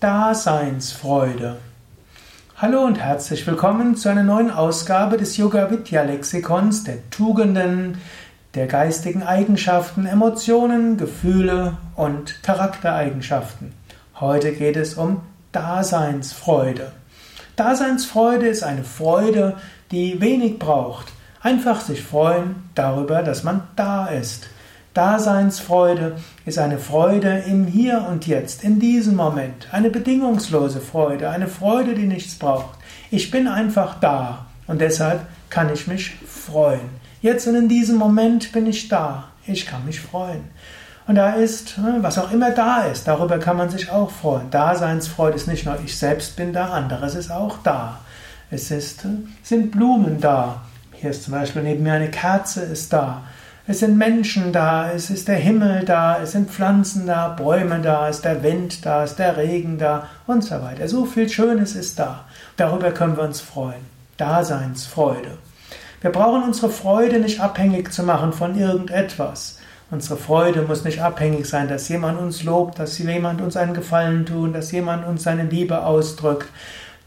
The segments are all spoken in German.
Daseinsfreude. Hallo und herzlich willkommen zu einer neuen Ausgabe des Yoga Vidya Lexikons der Tugenden, der geistigen Eigenschaften, Emotionen, Gefühle und Charaktereigenschaften. Heute geht es um Daseinsfreude. Daseinsfreude ist eine Freude, die wenig braucht. Einfach sich freuen darüber, dass man da ist. Daseinsfreude ist eine Freude im Hier und Jetzt, in diesem Moment, eine bedingungslose Freude, eine Freude, die nichts braucht. Ich bin einfach da und deshalb kann ich mich freuen. Jetzt und in diesem Moment bin ich da. Ich kann mich freuen. Und da ist, ne, was auch immer da ist, darüber kann man sich auch freuen. Daseinsfreude ist nicht nur ich selbst bin da, anderes ist auch da. Es ist, sind Blumen da. Hier ist zum Beispiel neben mir eine Kerze ist da. Es sind Menschen da, es ist der Himmel da, es sind Pflanzen da, Bäume da, es ist der Wind da, es ist der Regen da und so weiter. So viel Schönes ist da. Darüber können wir uns freuen. Daseinsfreude. Wir brauchen unsere Freude nicht abhängig zu machen von irgendetwas. Unsere Freude muss nicht abhängig sein, dass jemand uns lobt, dass jemand uns einen Gefallen tut, dass jemand uns seine Liebe ausdrückt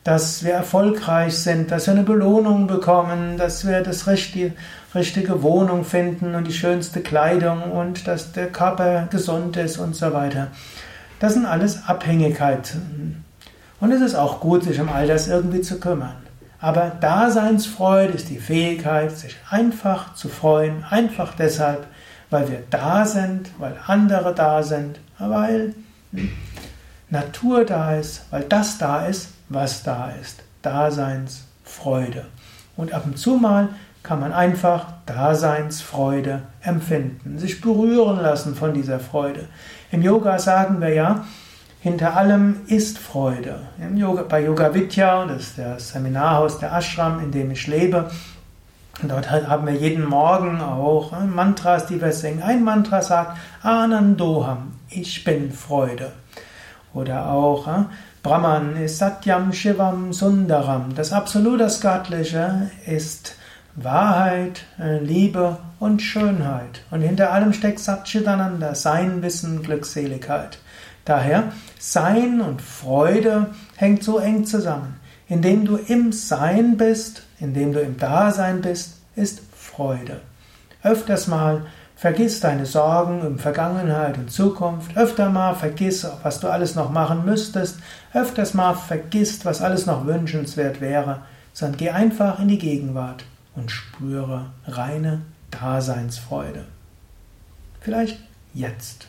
dass wir erfolgreich sind, dass wir eine Belohnung bekommen, dass wir das richtige, richtige Wohnung finden und die schönste Kleidung und dass der Körper gesund ist und so weiter. Das sind alles Abhängigkeiten. Und es ist auch gut, sich um all das irgendwie zu kümmern. Aber Daseinsfreude ist die Fähigkeit, sich einfach zu freuen, einfach deshalb, weil wir da sind, weil andere da sind, weil Natur da ist, weil das da ist, was da ist. Daseinsfreude. Und ab und zu mal kann man einfach Daseinsfreude empfinden, sich berühren lassen von dieser Freude. Im Yoga sagen wir ja, hinter allem ist Freude. Im Yoga, bei Yoga Vidya, das ist das Seminarhaus der Ashram, in dem ich lebe, dort haben wir jeden Morgen auch äh, Mantras, die wir singen. Ein Mantra sagt Anandoham, ich bin Freude. Oder auch äh, Brahman ist Satyam Shivam Sundaram. Das Absolut, das Göttliche ist Wahrheit, äh, Liebe und Schönheit. Und hinter allem steckt Satchitananda, Sein, Wissen, Glückseligkeit. Daher, Sein und Freude hängt so eng zusammen. Indem du im Sein bist, indem du im Dasein bist, ist Freude. Öfters mal Vergiss deine Sorgen um Vergangenheit und Zukunft. Öfter mal vergiss, was du alles noch machen müsstest. Öfters mal vergiss, was alles noch wünschenswert wäre. Sondern geh einfach in die Gegenwart und spüre reine Daseinsfreude. Vielleicht jetzt.